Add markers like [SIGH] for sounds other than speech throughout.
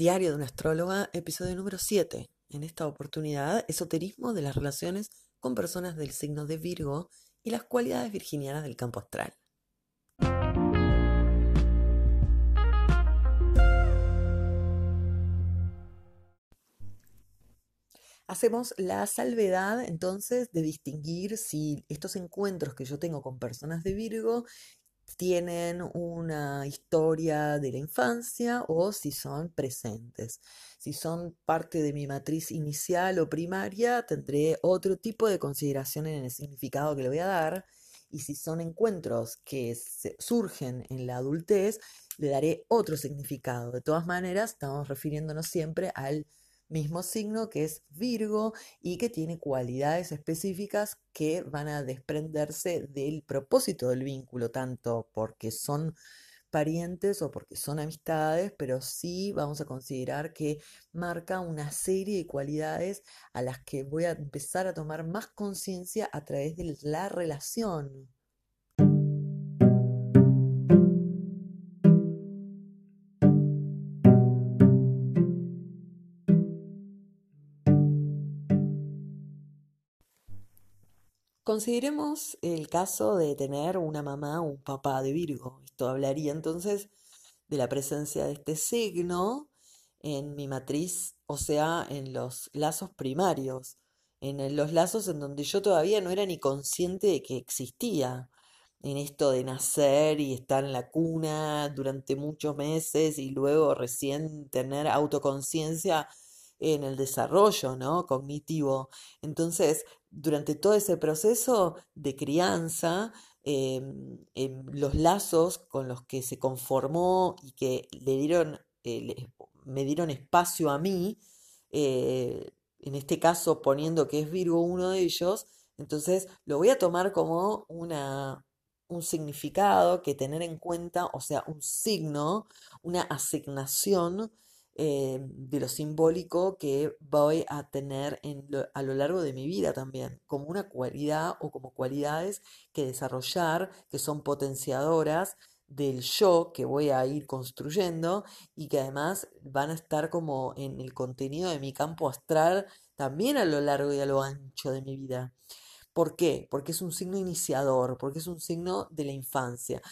Diario de una astróloga, episodio número 7. En esta oportunidad, esoterismo de las relaciones con personas del signo de Virgo y las cualidades virginianas del campo astral. Hacemos la salvedad entonces de distinguir si estos encuentros que yo tengo con personas de Virgo tienen una historia de la infancia o si son presentes. Si son parte de mi matriz inicial o primaria, tendré otro tipo de consideración en el significado que le voy a dar. Y si son encuentros que surgen en la adultez, le daré otro significado. De todas maneras, estamos refiriéndonos siempre al mismo signo que es Virgo y que tiene cualidades específicas que van a desprenderse del propósito del vínculo, tanto porque son parientes o porque son amistades, pero sí vamos a considerar que marca una serie de cualidades a las que voy a empezar a tomar más conciencia a través de la relación. Consideremos el caso de tener una mamá o un papá de Virgo. Esto hablaría entonces de la presencia de este signo en mi matriz, o sea, en los lazos primarios, en los lazos en donde yo todavía no era ni consciente de que existía, en esto de nacer y estar en la cuna durante muchos meses y luego recién tener autoconciencia en el desarrollo ¿no? cognitivo. Entonces, durante todo ese proceso de crianza, em, em, los lazos con los que se conformó y que le dieron, eh, me dieron espacio a mí, eh, en este caso poniendo que es Virgo uno de ellos, entonces lo voy a tomar como una, un significado que tener en cuenta, o sea, un signo, una asignación eh, de lo simbólico que voy a tener a lo largo de mi vida también, como una cualidad o como cualidades que desarrollar, que son potenciadoras del yo que voy a ir construyendo y que además van a estar como en el contenido de mi campo astral también a lo largo y a lo ancho de mi vida. ¿Por qué? Porque es un signo iniciador, porque es un signo de la infancia.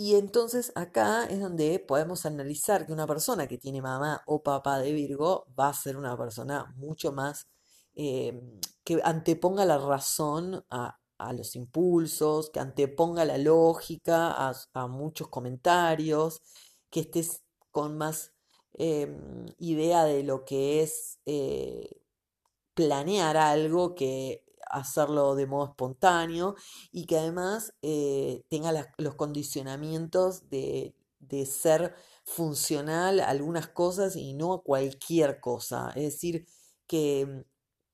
Y entonces acá es donde podemos analizar que una persona que tiene mamá o papá de Virgo va a ser una persona mucho más eh, que anteponga la razón a, los impulsos, que anteponga la lógica a, muchos comentarios, que estés con más em, idea de lo que es eh, planear algo que hacerlo de modo espontáneo y que además eh, tenga los condicionamientos de, ser funcional a algunas cosas y no a cualquier cosa. Es decir, que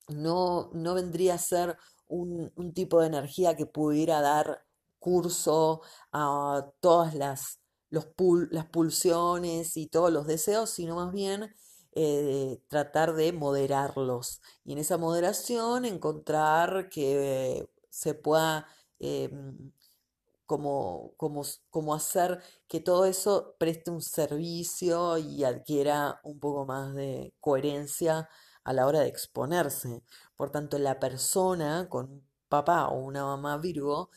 no, no vendría a ser un, tipo de energía que pudiera dar curso a todas las, los las pulsiones y todos los deseos, sino más bien eh, tratar de moderarlos y en esa moderación encontrar que se pueda em, como, como, como, hacer que todo eso preste un servicio y adquiera un poco más de coherencia a la hora de exponerse. Por tanto, la persona con un papá o una mamá Virgo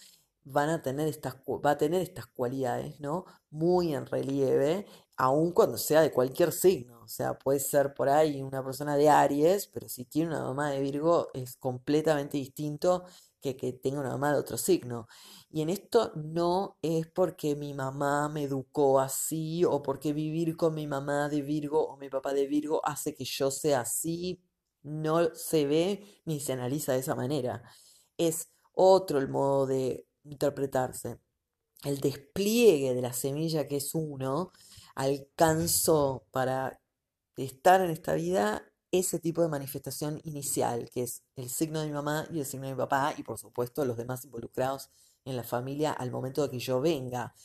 van a tener estas, va a tener estas cualidades, ¿no? Muy en relieve, aun cuando sea de cualquier signo. O sea, puede ser por ahí una persona de Aries, pero si tiene una mamá de Virgo es completamente distinto que que tenga una mamá de otro signo. Y en esto no es porque mi mamá me educó así o porque vivir con mi mamá de Virgo o mi papá de Virgo hace que yo sea así. No se ve ni se analiza de esa manera. Es otro el modo de interpretarse. El despliegue de la semilla que es uno alcanzó para estar en esta vida ese tipo de manifestación inicial, que es el signo de mi mamá y el signo de mi papá, y por supuesto los demás involucrados en la familia al momento de que yo venga.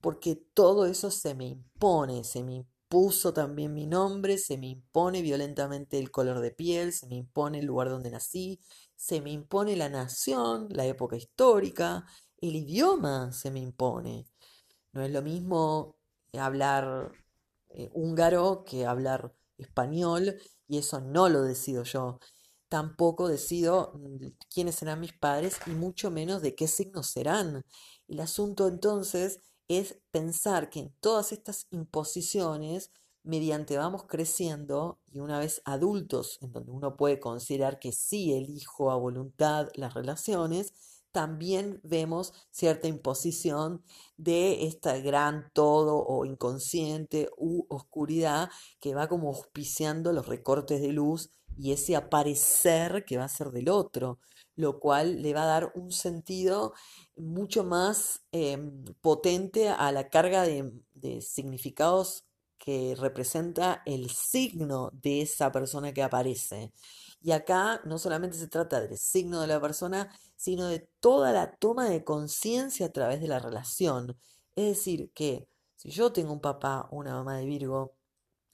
Porque todo eso se me impone, se me impuso también mi nombre, se me impone violentamente el color de piel, se me impone el lugar donde nací, se me impone la nación, la época histórica, el idioma se me impone. No es lo mismo hablar eh, húngaro que hablar español y eso no lo decido yo. Tampoco decido mm, quiénes serán mis padres y mucho menos de qué signos serán. El asunto entonces es pensar que en todas estas imposiciones, mediante vamos creciendo y una vez adultos, en donde uno puede considerar que sí elijo a voluntad las relaciones, también vemos cierta imposición de este gran todo o inconsciente u oscuridad que va como auspiciando los recortes de luz y ese aparecer que va a ser del otro, lo cual le va a dar un sentido mucho más em, potente a la carga de, de significados que representa el signo de esa persona que aparece. Y acá no solamente se trata del signo de la persona, sino de toda la toma de conciencia a través de la relación. Es decir, que si yo tengo un papá o una mamá de Virgo,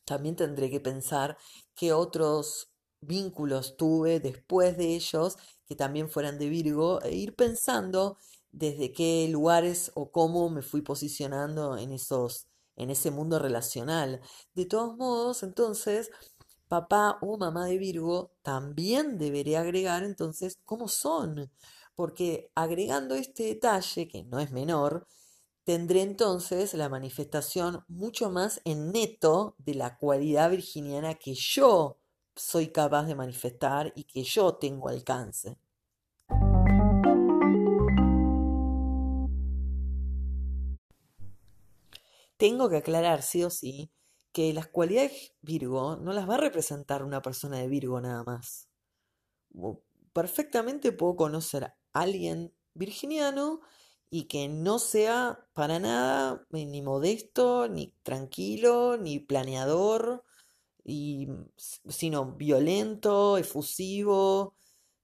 también tendré que pensar qué otros vínculos tuve después de ellos que también fueran de Virgo e ir pensando desde qué lugares o cómo me fui posicionando en esos en ese mundo relacional. De todos modos, entonces, papá o mamá de Virgo también debería agregar entonces cómo son, porque agregando este detalle, que no es menor, tendré entonces la manifestación mucho más en neto de la cualidad virginiana que yo soy capaz de manifestar y que yo tengo alcance. Tengo que aclarar sí o sí que las cualidades Virgo no las va a representar una persona de Virgo nada más. Perfectamente puedo conocer a alguien virginiano y que no sea para nada eh, ni modesto, ni tranquilo, ni planeador, y, sino violento, efusivo,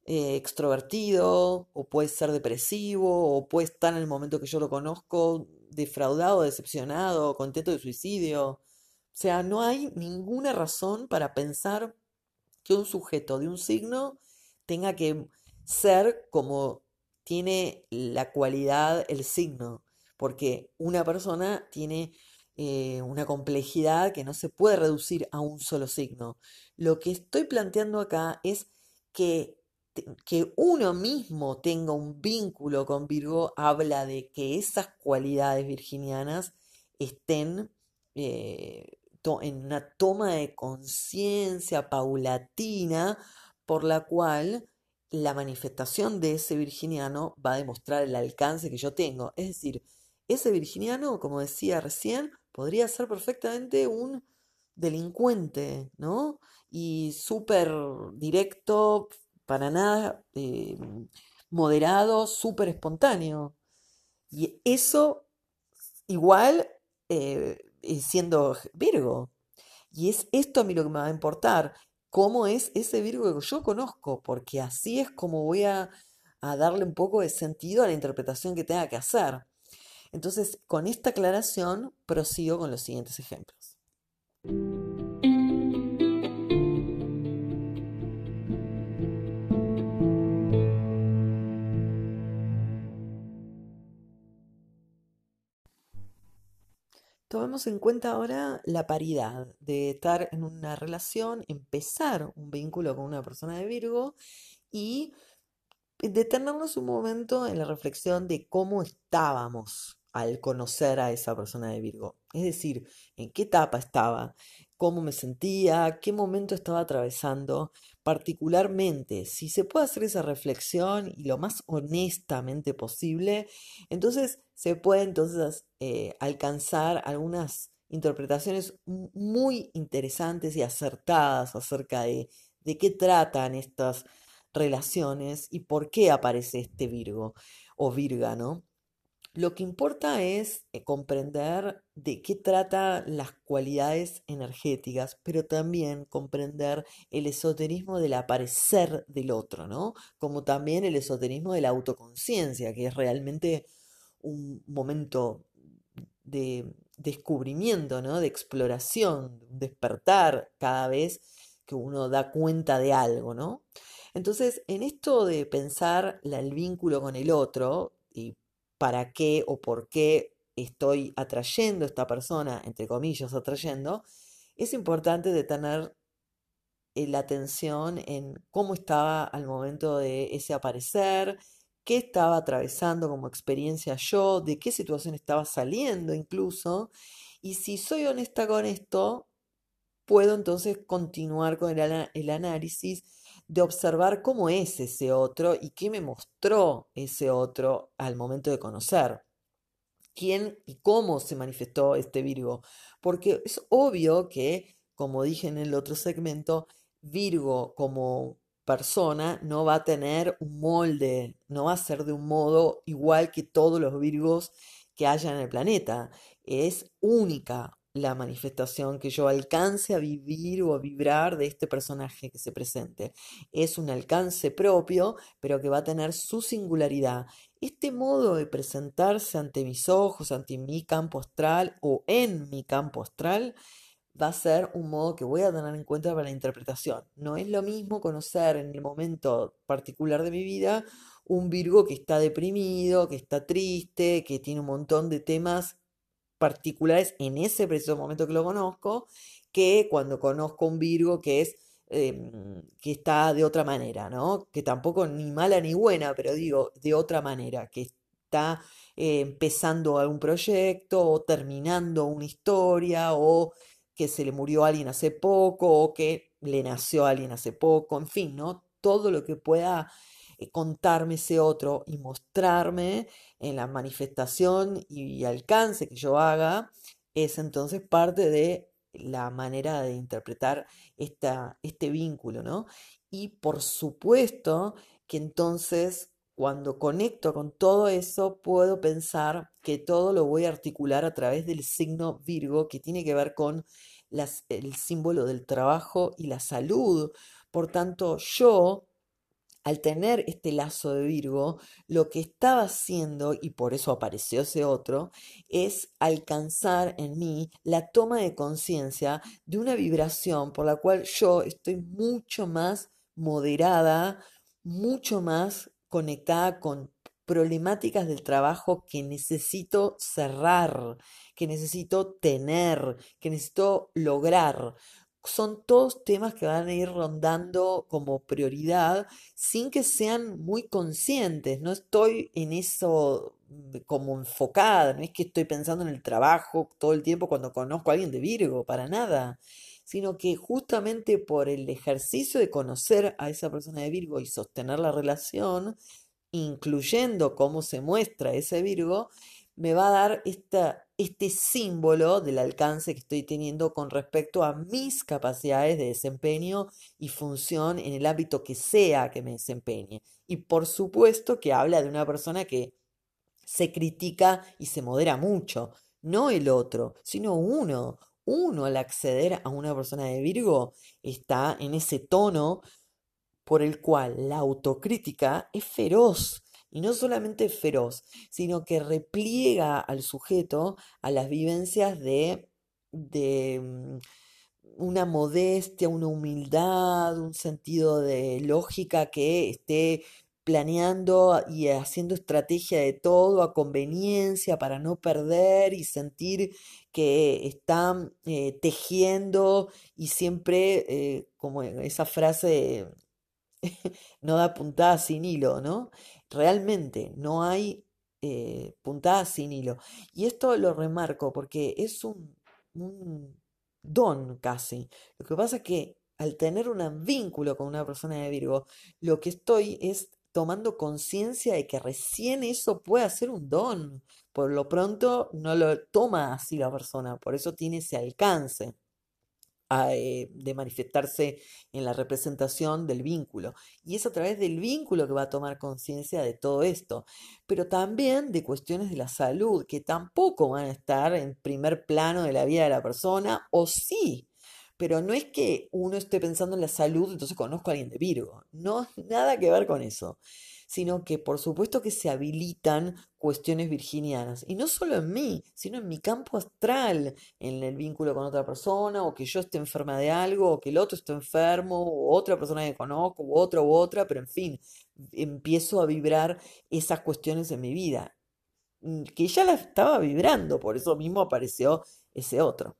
eh, extrovertido, o puede ser depresivo, o puede estar en el momento que yo lo conozco defraudado, decepcionado, contento de suicidio. Sea, no hay ninguna razón para pensar que un sujeto de un signo tenga que ser como tiene la cualidad el signo, porque una persona tiene eh, una complejidad que no se puede reducir a un solo signo. Lo que estoy planteando acá es que, que uno mismo tenga un vínculo con Virgo, habla de que esas cualidades virginianas estén eh, en una toma de conciencia paulatina por la cual la manifestación de ese virginiano va a demostrar el alcance que yo tengo. Es decir, ese virginiano, como decía recién, podría ser perfectamente un delincuente, ¿no? Y súper directo, para nada eh, moderado, súper espontáneo. Y eso igual eh, siendo Virgo. Y es esto a mí lo que me va a importar, cómo es ese Virgo que yo conozco, porque así es como voy a, a darle un poco de sentido a la interpretación que tenga que hacer. Entonces, con esta aclaración, prosigo con los siguientes ejemplos. Tomemos en cuenta ahora la paridad de estar en una relación, empezar un vínculo con una persona de Virgo y detenernos un momento en la reflexión de cómo estábamos al conocer a esa persona de Virgo. Es decir, en qué etapa estaba, cómo me sentía, qué momento estaba atravesando, particularmente, si se puede hacer esa reflexión y lo más honestamente posible, entonces se puede entonces eh, alcanzar algunas interpretaciones muy interesantes y acertadas acerca de, de qué tratan estas relaciones y por qué aparece este Virgo o Virga, ¿no? Lo que importa es eh, comprender de qué trata las cualidades energéticas, pero también comprender el esoterismo del aparecer del otro, ¿no? Como también el esoterismo de la autoconciencia, que es realmente un momento de descubrimiento, ¿no? De exploración, despertar cada vez que uno da cuenta de algo, ¿no? Entonces, en esto de pensar el vínculo con el otro y para qué o por qué estoy atrayendo a esta persona, entre comillas, atrayendo, es importante detener eh, la atención en cómo estaba al momento de ese aparecer, qué estaba atravesando como experiencia yo, de qué situación estaba saliendo incluso. Y si soy honesta con esto, puedo entonces continuar con el, el análisis de observar cómo es ese otro y qué me mostró ese otro al momento de conocer. ¿Quién y cómo se manifestó este Virgo? Porque es obvio que, como dije en el otro segmento, Virgo como persona no va a tener un molde, no va a ser de un modo igual que todos los Virgos que haya en el planeta. Es única la manifestación que yo alcance a vivir o a vibrar de este personaje que se presente. Es un alcance propio, pero que va a tener su singularidad. Este modo de presentarse ante mis ojos, ante mi campo astral o en mi campo astral, va a ser un modo que voy a tener en cuenta para la interpretación. No es lo mismo conocer en el momento particular de mi vida un Virgo que está deprimido, que está triste, que tiene un montón de temas particulares en ese preciso momento que lo conozco, que cuando conozco un Virgo que es em, que está de otra manera, ¿no? Que tampoco ni mala ni buena, pero digo de otra manera, que está eh, empezando algún proyecto o terminando una historia o que se le murió a alguien hace poco o que le nació a alguien hace poco, en fin, ¿no? Todo lo que pueda contarme ese otro y mostrarme en la manifestación y alcance que yo haga, es entonces parte de la manera de interpretar esta, este vínculo, ¿no? Y por supuesto que entonces cuando conecto con todo eso, puedo pensar que todo lo voy a articular a través del signo Virgo, que tiene que ver con el símbolo del trabajo y la salud. Por tanto, yo, al tener este lazo de Virgo, lo que estaba haciendo, y por eso apareció ese otro, es alcanzar en mí la toma de conciencia de una vibración por la cual yo estoy mucho más moderada, mucho más conectada con problemáticas del trabajo que necesito cerrar, que necesito tener, que necesito lograr. Son todos temas que van a ir rondando como prioridad sin que sean muy conscientes. No estoy en eso como enfocada, no es que estoy pensando en el trabajo todo el tiempo cuando conozco a alguien de Virgo, para nada sino que justamente por el ejercicio de conocer a esa persona de Virgo y sostener la relación, incluyendo cómo se muestra ese Virgo, me va a dar este símbolo del alcance que estoy teniendo con respecto a mis capacidades de desempeño y función en el ámbito que sea que me desempeñe. Y por supuesto que habla de una persona que se critica y se modera mucho, no el otro, sino uno, uno al acceder a una persona de Virgo está en ese tono por el cual la autocrítica es feroz. Y no solamente feroz, sino que repliega al sujeto a las vivencias de, de mm, una modestia, una humildad, un sentido de lógica que esté planeando y haciendo estrategia de todo a conveniencia para no perder y sentir que están eh, tejiendo y siempre, eh, como esa frase, [LAUGHS] no da puntada sin hilo, ¿no? Realmente no hay eh, puntada sin hilo. Y esto lo remarco porque es un, un don casi. Lo que pasa es que al tener un vínculo con una persona de Virgo, lo que estoy es tomando conciencia de que recién eso puede ser un don. Por lo pronto no lo toma así la persona, por eso tiene ese alcance. Eh, de manifestarse en la representación del vínculo. Y es a través del vínculo que va a tomar conciencia de todo esto, pero también de cuestiones de la salud, que tampoco van a estar en primer plano de la vida de la persona, o sí, pero no es que uno esté pensando en la salud, entonces conozco a alguien de Virgo. No, nada que ver con eso. Sino que por supuesto que se habilitan cuestiones virginianas. Y no solo en mí, sino en mi campo astral, en el vínculo con otra persona, o que yo esté enferma de algo, o que el otro esté enfermo, o otra persona que conozco, u otra u otra, pero en fin, empiezo a vibrar esas cuestiones en mi vida. Mm, que ya las estaba vibrando, por eso mismo apareció ese otro.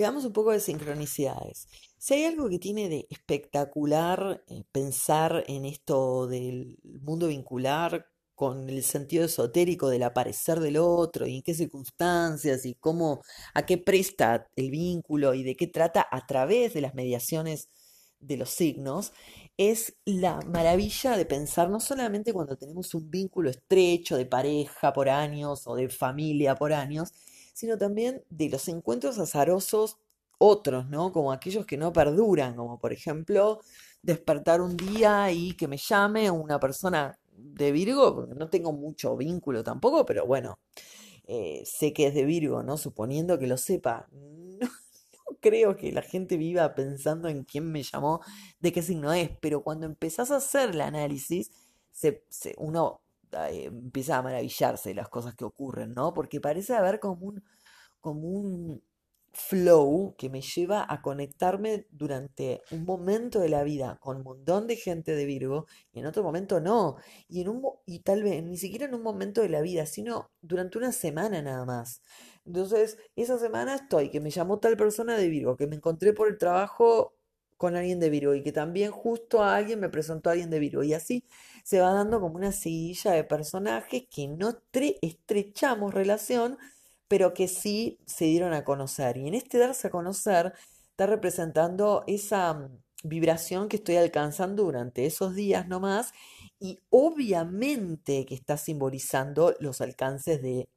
Veamos un poco de sincronicidades. Si hay algo que tiene de espectacular eh, pensar en esto del mundo vincular con el sentido esotérico del aparecer del otro y en qué circunstancias y cómo, a qué presta el vínculo y de qué trata a través de las mediaciones de los signos, es la maravilla de pensar no solamente cuando tenemos un vínculo estrecho de pareja por años o de familia por años, sino también de los encuentros azarosos otros, ¿no? Como aquellos que no perduran, como por ejemplo despertar un día y que me llame una persona de Virgo, porque no tengo mucho vínculo tampoco, pero bueno, eh, sé que es de Virgo, ¿no? Suponiendo que lo sepa. [LAUGHS] No, creo que la gente viva pensando en quién me llamó, de qué signo es, pero cuando empezás a hacer el análisis, se, uno eh, empieza a maravillarse de las cosas que ocurren, ¿no? Porque parece haber como un, como un flow que me lleva a conectarme durante un momento de la vida con un montón de gente de Virgo y en otro momento no. Y, en un, y tal vez ni siquiera en un momento de la vida, sino durante una semana nada más. Entonces, esa semana estoy, que me llamó tal persona de Virgo, que me encontré por el trabajo con alguien de Virgo y que también justo a alguien me presentó a alguien de Virgo. Y así se va dando como una seguilla de personajes que no estrechamos relación, pero que sí se dieron a conocer. Y en este darse a conocer está representando esa mm, vibración que estoy alcanzando durante esos días nomás y obviamente que está simbolizando los alcances de,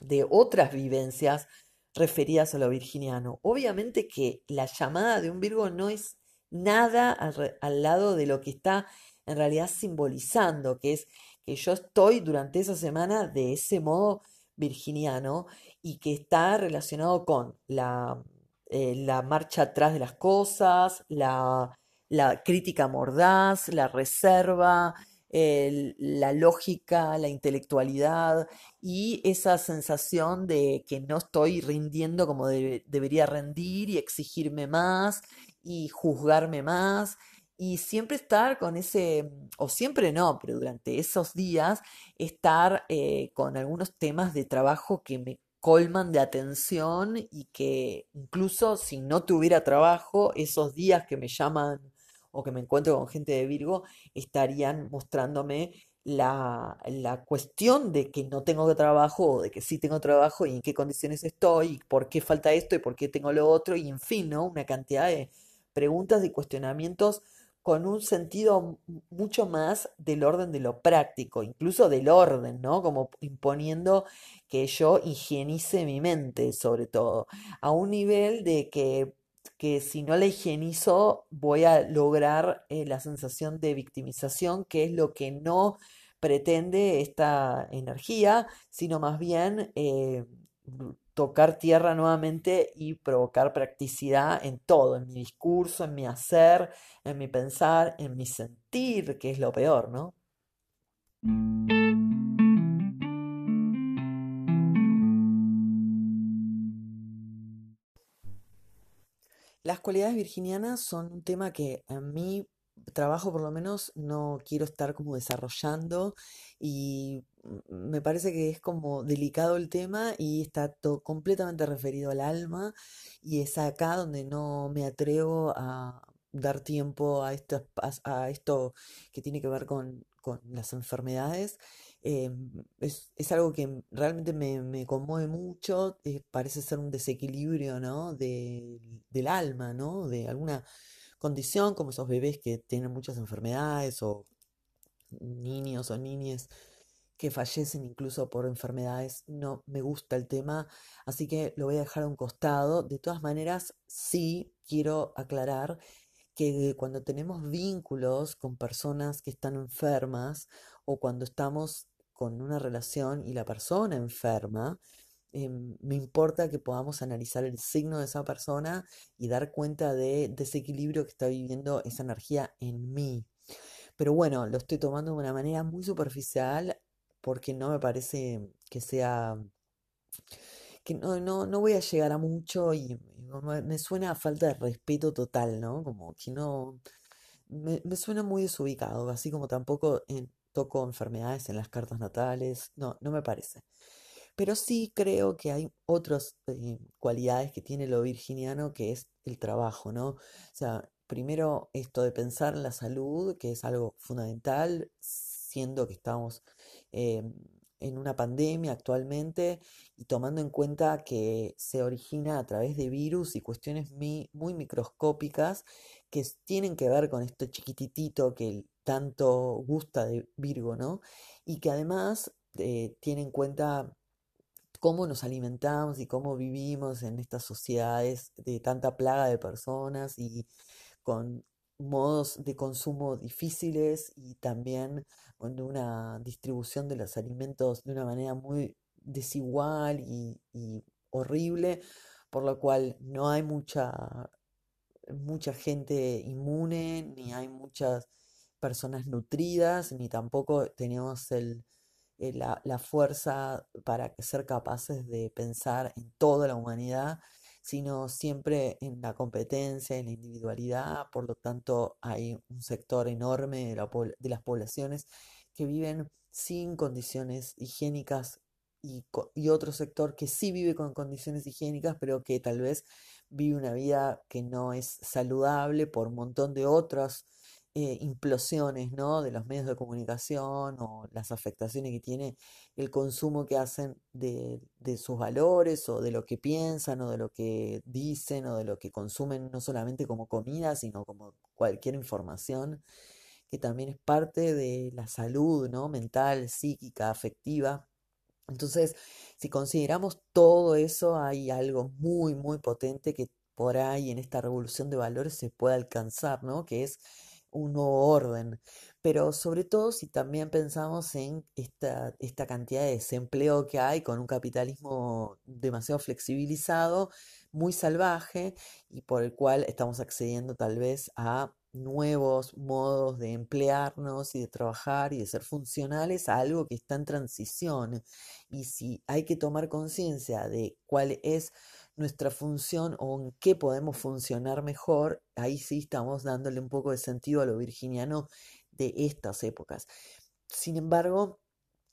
de otras vivencias referidas a lo virginiano. Obviamente que la llamada de un Virgo no es nada al, al lado de lo que está en realidad simbolizando, que es que yo estoy durante esa semana de ese modo virginiano y que está relacionado con la, eh, la marcha atrás de las cosas, la, la crítica mordaz, la reserva, la lógica, la intelectualidad y esa sensación de que no estoy rindiendo como debería rendir y exigirme más y juzgarme más y siempre estar con ese, o siempre no, pero durante esos días estar eh, con algunos temas de trabajo que me colman de atención y que incluso si no tuviera trabajo, esos días que me llaman o que me encuentro con gente de Virgo estarían mostrándome la, la, cuestión de que no tengo trabajo o de que sí tengo trabajo y en qué condiciones estoy, y por qué falta esto y por qué tengo lo otro, y en fin, ¿no? Una cantidad de preguntas y cuestionamientos con un sentido mucho más del orden de lo práctico, incluso del orden, ¿no? Como imponiendo que yo higienice mi mente, sobre todo, a un nivel de que, que si no la higienizo voy a lograr eh, la sensación de victimización, que es lo que no pretende esta energía, sino más bien eh, tocar tierra nuevamente y provocar practicidad en todo, en mi discurso, en mi hacer, en mi pensar, en mi sentir, que es lo peor, ¿no? Las cualidades virginianas son un tema que a mí trabajo por lo menos no quiero estar como desarrollando y me parece que es como delicado el tema y está completamente referido al alma y es acá donde no me atrevo a dar tiempo a esto, a esto que tiene que ver con, las enfermedades. Em, es, algo que realmente me, conmueve mucho, eh, parece ser un desequilibrio, ¿no? del alma, ¿no? De alguna condición, como esos bebés que tienen muchas enfermedades o niños o niñas que fallecen incluso por enfermedades. No me gusta el tema, así que lo voy a dejar a un costado. De todas maneras, sí quiero aclarar que cuando tenemos vínculos con personas que están enfermas o cuando estamos con una relación y la persona enferma, Em, me importa que podamos analizar el signo de esa persona y dar cuenta de desequilibrio que está viviendo esa energía en mí. Pero bueno, lo estoy tomando de una manera muy superficial porque no me parece que sea que no, no, no voy a llegar a mucho y, me, suena a falta de respeto total, ¿no? Como que no, me, suena muy desubicado, así como tampoco toco enfermedades en las cartas natales, no, no me parece. pero sí creo que hay otras eh, cualidades que tiene lo virginiano, que es el trabajo, ¿no? O sea, primero esto de pensar en la salud, que es algo fundamental, siendo que estamos em, en una pandemia actualmente y tomando en cuenta que se origina a través de virus y cuestiones muy, muy microscópicas que tienen que ver con esto chiquititito que tanto gusta de Virgo, ¿no? Y que además eh, tiene en cuenta cómo nos alimentamos y cómo vivimos en estas sociedades de tanta plaga de personas y con modos de consumo difíciles y también con una distribución de los alimentos de una manera muy desigual y, y horrible, por lo cual no hay mucha, mucha gente inmune, ni hay muchas personas nutridas, ni tampoco tenemos eh, la, la, fuerza para ser capaces de pensar en toda la humanidad, sino siempre en la competencia, en la individualidad. Por lo tanto, hay un sector enorme de, la, de las poblaciones que viven sin condiciones higiénicas y, y, otro sector que sí vive con condiciones higiénicas, pero que tal vez vive una vida que no es saludable por un montón de otras eh, implosiones, ¿no? de los medios de comunicación o las afectaciones que tiene el consumo que hacen de, de sus valores o de lo que piensan o de lo que dicen o de lo que consumen no solamente como comida, sino como cualquier información que también es parte de la salud, ¿no? mental, psíquica, afectiva. Entonces, si consideramos todo eso, hay algo muy, muy potente que por ahí en esta revolución de valores se puede alcanzar, ¿no? Que es un nuevo orden. Pero sobre todo si también pensamos en esta, esta cantidad de desempleo que hay con un capitalismo demasiado flexibilizado, muy salvaje, y por el cual estamos accediendo tal vez a nuevos modos de emplearnos y de trabajar y de ser funcionales a algo que está en transición. Y si hay que tomar conciencia de cuál es nuestra función o en qué podemos funcionar mejor, ahí sí estamos dándole un poco de sentido a lo virginiano de estas épocas. Sin embargo,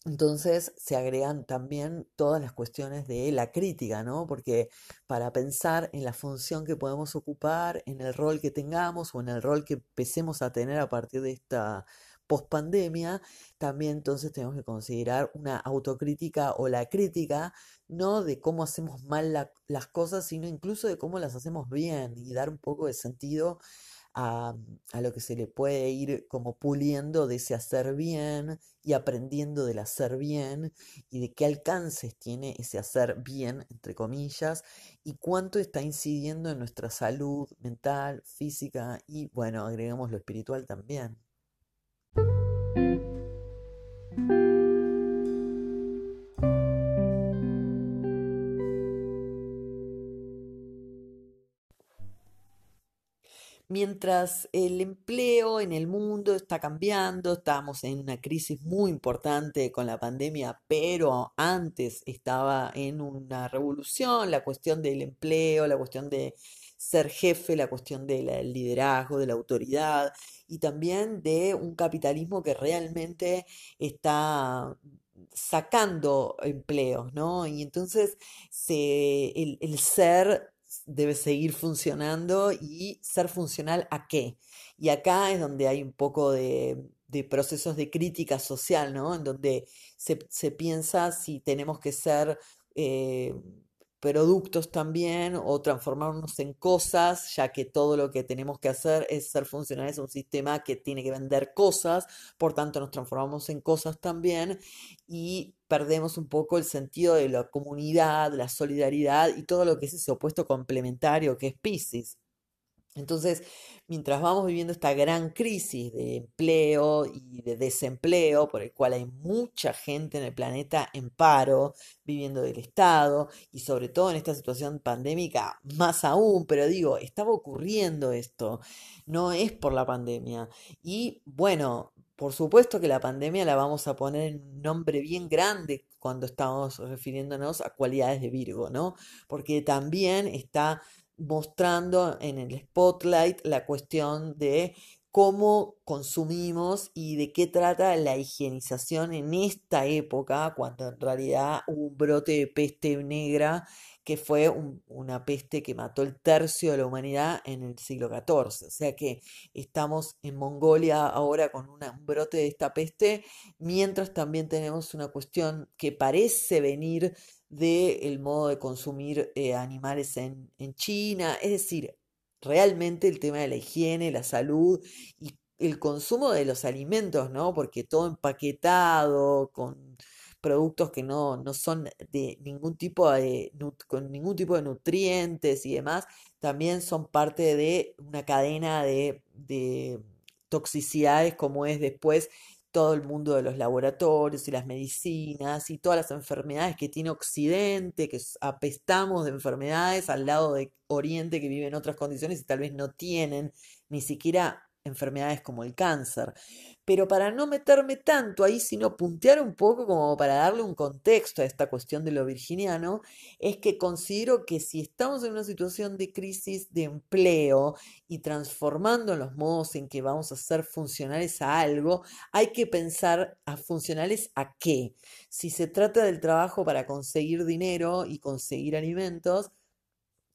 entonces se agregan también todas las cuestiones de la crítica, ¿no? Porque para pensar en la función que podemos ocupar, en el rol que tengamos o en el rol que empecemos a tener a partir de esta pospandemia, también entonces tenemos que considerar una autocrítica o la crítica, no de cómo hacemos mal las cosas, sino incluso de cómo las hacemos bien y dar un poco de sentido a, a, lo que se le puede ir como puliendo de ese hacer bien y aprendiendo del hacer bien y de qué alcances tiene ese hacer bien, entre comillas, y cuánto está incidiendo en nuestra salud mental, física y, bueno, agregamos lo espiritual también. Mientras el empleo en el mundo está cambiando, estamos en una crisis muy importante con la pandemia, pero antes estaba en una revolución, la cuestión del empleo, la cuestión de ser jefe, la cuestión del liderazgo, de la autoridad y también de un capitalismo que realmente está sacando empleos, ¿no? Y entonces se, el, el ser debe seguir funcionando y ser funcional a qué. Y acá es donde hay un poco de, procesos de crítica social, ¿no? En donde se, se piensa si tenemos que ser eh, productos también o transformarnos en cosas, ya que todo lo que tenemos que hacer es ser funcionales a un sistema que tiene que vender cosas, por tanto nos transformamos en cosas también y perdemos un poco el sentido de la comunidad, la solidaridad y todo lo que es ese opuesto complementario que es Pisces. Entonces, mientras vamos viviendo esta gran crisis de empleo y de desempleo, por el cual hay mucha gente en el planeta en paro, viviendo del Estado, y sobre todo en esta situación pandémica, más aún, pero digo, estaba ocurriendo esto, no es por la pandemia. Y bueno, por supuesto que la pandemia la vamos a poner en un nombre bien grande cuando estamos refiriéndonos a cualidades de Virgo, ¿no? Porque también está mostrando en el spotlight la cuestión de cómo consumimos y de qué trata la higienización en esta época, cuando en realidad hubo un brote de peste negra que fue una peste que mató el tercio de la humanidad en el siglo XIV. O sea que estamos en Mongolia ahora con un brote de esta peste, mientras también tenemos una cuestión que parece venir del modo de consumir eh, animales en, en China. Es decir, realmente el tema de la higiene, la salud y el consumo de los alimentos, ¿no? Porque todo empaquetado, con productos que no, no son de ningún tipo de, con ningún tipo de nutrientes y demás, también son parte de una cadena de, de toxicidades como es después todo el mundo de los laboratorios y las medicinas y todas las enfermedades que tiene Occidente, que apestamos de enfermedades al lado de Oriente que vive en otras condiciones y tal vez no tienen ni siquiera enfermedades como el cáncer. Pero para no meterme tanto ahí, sino puntear un poco como para darle un contexto a esta cuestión de lo virginiano, es que considero que si estamos en una situación de crisis de empleo y transformando los modos en que vamos a ser funcionales a algo, hay que pensar a funcionales a qué. Si se trata del trabajo para conseguir dinero y conseguir alimentos,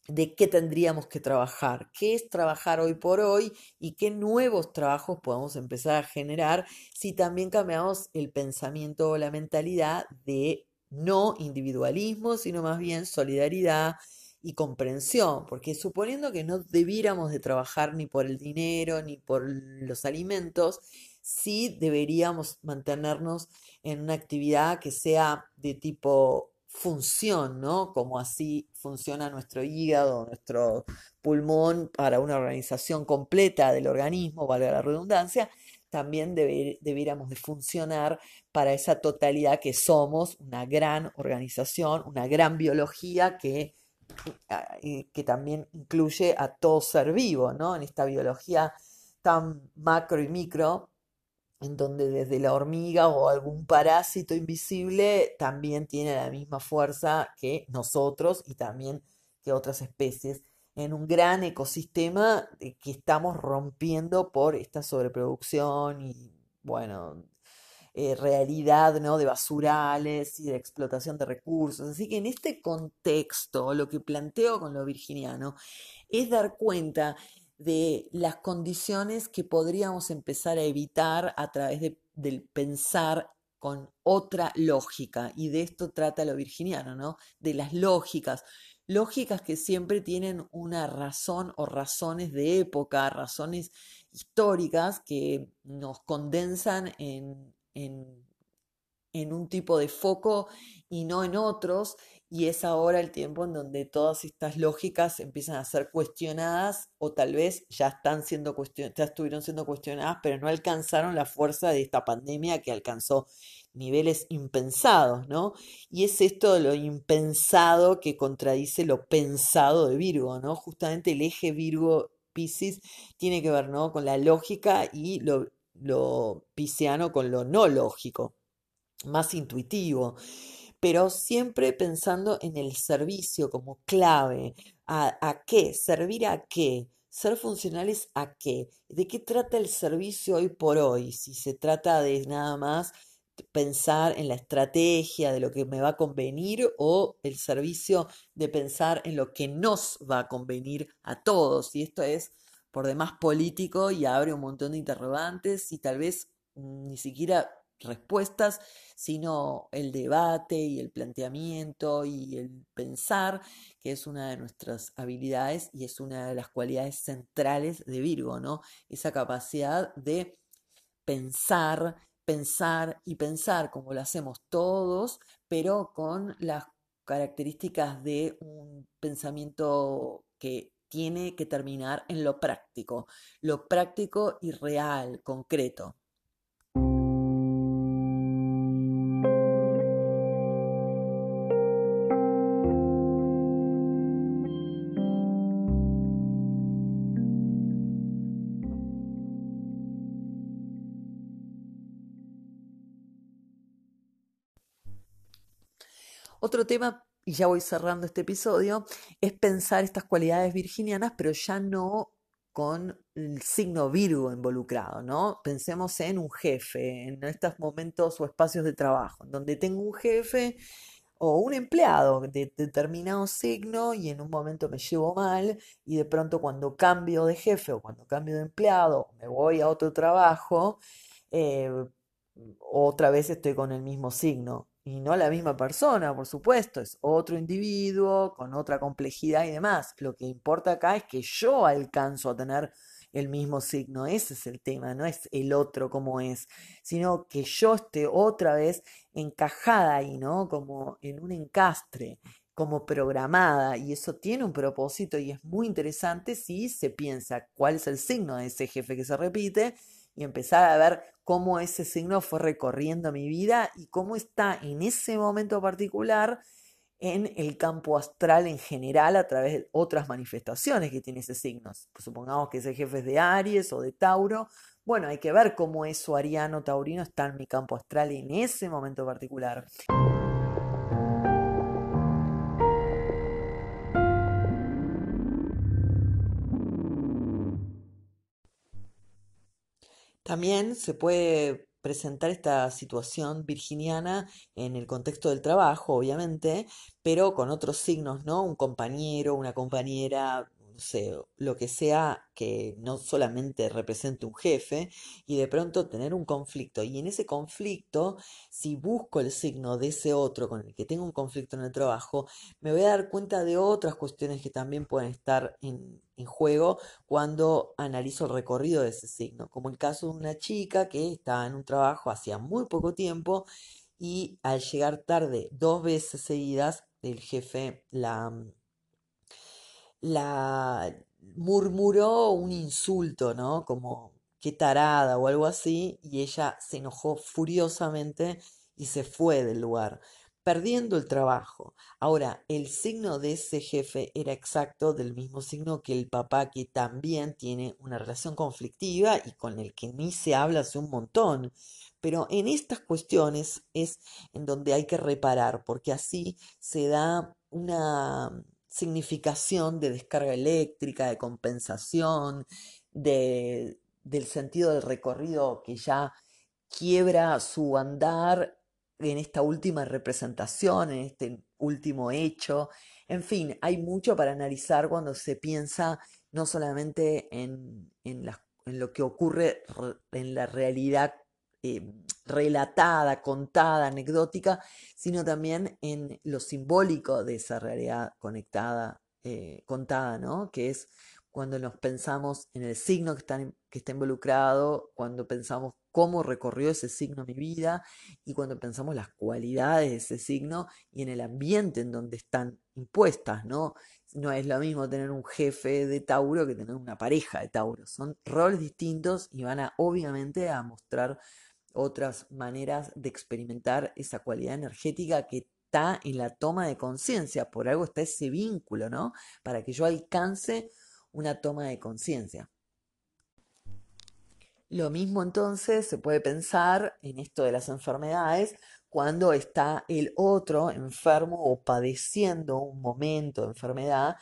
de qué tendríamos que trabajar, qué es trabajar hoy por hoy y qué nuevos trabajos podemos empezar a generar si también cambiamos el pensamiento o la mentalidad de no individualismo, sino más bien solidaridad y comprensión, porque suponiendo que no debiéramos de trabajar ni por el dinero ni por los alimentos, sí deberíamos mantenernos en una actividad que sea de tipo función, ¿no? Como así funciona nuestro hígado, nuestro pulmón para una organización completa del organismo, valga la redundancia, también debiéramos de funcionar para esa totalidad que somos, una gran organización, una gran biología que, que también incluye a todo ser vivo, ¿no? En esta biología tan macro y micro en donde desde la hormiga o algún parásito invisible también tiene la misma fuerza que nosotros y también que otras especies en un gran ecosistema que estamos rompiendo por esta sobreproducción y, bueno, eh, realidad ¿no? de basurales y de explotación de recursos. Así que en este contexto, lo que planteo con lo virginiano es dar cuenta de las condiciones que podríamos empezar a evitar a través del pensar con otra lógica. Y de esto trata lo virginiano, ¿no? De las lógicas. Lógicas que siempre tienen una razón o razones de época, razones históricas que nos condensan en, en, un tipo de foco y no en otros y es ahora el tiempo en donde todas estas lógicas empiezan a ser cuestionadas o tal vez ya están siendo ya estuvieron siendo cuestionadas, pero no alcanzaron la fuerza de esta pandemia que alcanzó niveles impensados, ¿no? Y es esto de lo impensado que contradice lo pensado de Virgo, ¿no? Justamente el eje Virgo Piscis tiene que ver, ¿no? Con la lógica y lo, lo pisciano con lo no lógico, más intuitivo pero siempre pensando en el servicio como clave. ¿A, qué? ¿Servir a qué? ¿Ser funcionales a qué? ¿De qué trata el servicio hoy por hoy? Si se trata de nada más pensar en la estrategia de lo que me va a convenir o el servicio de pensar en lo que nos va a convenir a todos. Y esto es por demás político y abre un montón de interrogantes y tal vez ni siquiera respuestas, sino el debate y el planteamiento y el pensar, que es una de nuestras habilidades y es una de las cualidades centrales de Virgo, ¿no? Esa capacidad de pensar, pensar y pensar como lo hacemos todos, pero con las características de un pensamiento que tiene que terminar en lo práctico, lo práctico y real, concreto. Otro tema, y ya voy cerrando este episodio, es pensar estas cualidades virginianas, pero ya no con el signo Virgo involucrado, ¿no? Pensemos en un jefe, en estos momentos o espacios de trabajo, donde tengo un jefe o un empleado de determinado signo y en un momento me llevo mal y de pronto cuando cambio de jefe o cuando cambio de empleado, me voy a otro trabajo, eh, otra vez estoy con el mismo signo. Y no la misma persona, por supuesto, es otro individuo con otra complejidad y demás. Lo que importa acá es que yo alcanzo a tener el mismo signo, ese es el tema, no es el otro como es, sino que yo esté otra vez encajada ahí, ¿no? Como en un encastre, como programada, y eso tiene un propósito y es muy interesante si se piensa cuál es el signo de ese jefe que se repite y empezar a ver cómo ese signo fue recorriendo mi vida y cómo está en ese momento particular en el campo astral en general a través de otras manifestaciones que tiene ese signo. Pues supongamos que ese jefe es de Aries o de Tauro. Bueno, hay que ver cómo eso ariano taurino está en mi campo astral en ese momento particular. También se puede presentar esta situación virginiana en el contexto del trabajo, obviamente, pero con otros signos, ¿no? Un compañero, una compañera, sé, lo que sea que no solamente represente un jefe y de pronto tener un conflicto. Y en ese conflicto, si busco el signo de ese otro con el que tengo un conflicto en el trabajo, me voy a dar cuenta de otras cuestiones que también pueden estar en, juego cuando analizo el recorrido de ese signo, como el caso de una chica que estaba en un trabajo hacía muy poco tiempo y al llegar tarde dos veces seguidas, el jefe la la murmuró un insulto, ¿no? Como qué tarada o algo así, y ella se enojó furiosamente y se fue del lugar, perdiendo el trabajo. Ahora, el signo de ese jefe era exacto del mismo signo que el papá, que también tiene una relación conflictiva y con el que ni se habla hace un montón. Pero en estas cuestiones es en donde hay que reparar, porque así se da una significación de descarga eléctrica, de compensación, de, del sentido del recorrido que ya quiebra su andar en esta última representación, en este último hecho. En fin, hay mucho para analizar cuando se piensa no solamente en, en, lo que ocurre en la realidad eh, relatada, contada, anecdótica, sino también en lo simbólico de esa realidad conectada, eh, contada, ¿no? Que es cuando nos pensamos en el signo que está, que está involucrado, cuando pensamos cómo recorrió ese signo mi vida y cuando pensamos las cualidades de ese signo y en el ambiente en donde están impuestas, ¿no? No es lo mismo tener un jefe de Tauro que tener una pareja de Tauro. Son roles distintos y van a obviamente a mostrar otras maneras de experimentar esa cualidad energética que está en la toma de conciencia. Por algo está ese vínculo, ¿no? Para que yo alcance una toma de conciencia. Lo mismo entonces se puede pensar en esto de las enfermedades cuando está el otro enfermo o padeciendo un momento de enfermedad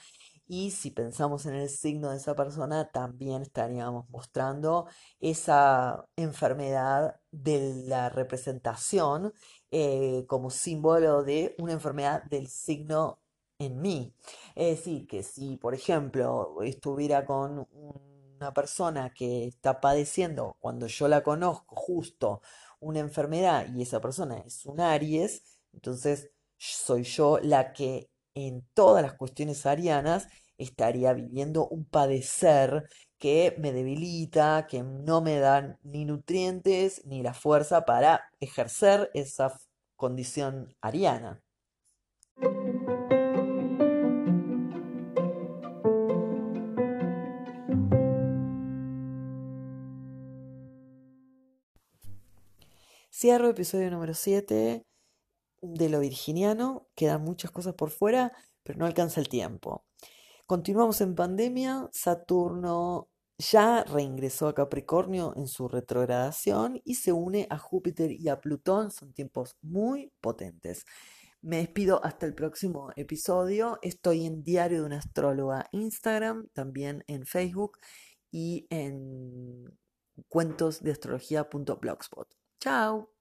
y si pensamos en el signo de esa persona, también estaríamos mostrando esa enfermedad de la representación eh, como símbolo de una enfermedad del signo en mí. Es decir, que si, por ejemplo, estuviera con una persona que está padeciendo, cuando yo la conozco justo, una enfermedad y esa persona es un Aries, entonces soy yo la que en todas las cuestiones arianas estaría viviendo un padecer que me debilita, que no me da ni nutrientes ni la fuerza para ejercer esa condición ariana. Cierro episodio número 7 de lo virginiano. Quedan muchas cosas por fuera, pero no alcanza el tiempo. Continuamos en pandemia. Saturno ya reingresó a Capricornio en su retrogradación y se une a Júpiter y a Plutón. Son tiempos muy potentes. Me despido hasta el próximo episodio. Estoy en Diario de una Astróloga Instagram, también en Facebook y en cuentosdeastrología.blogspot. Chao.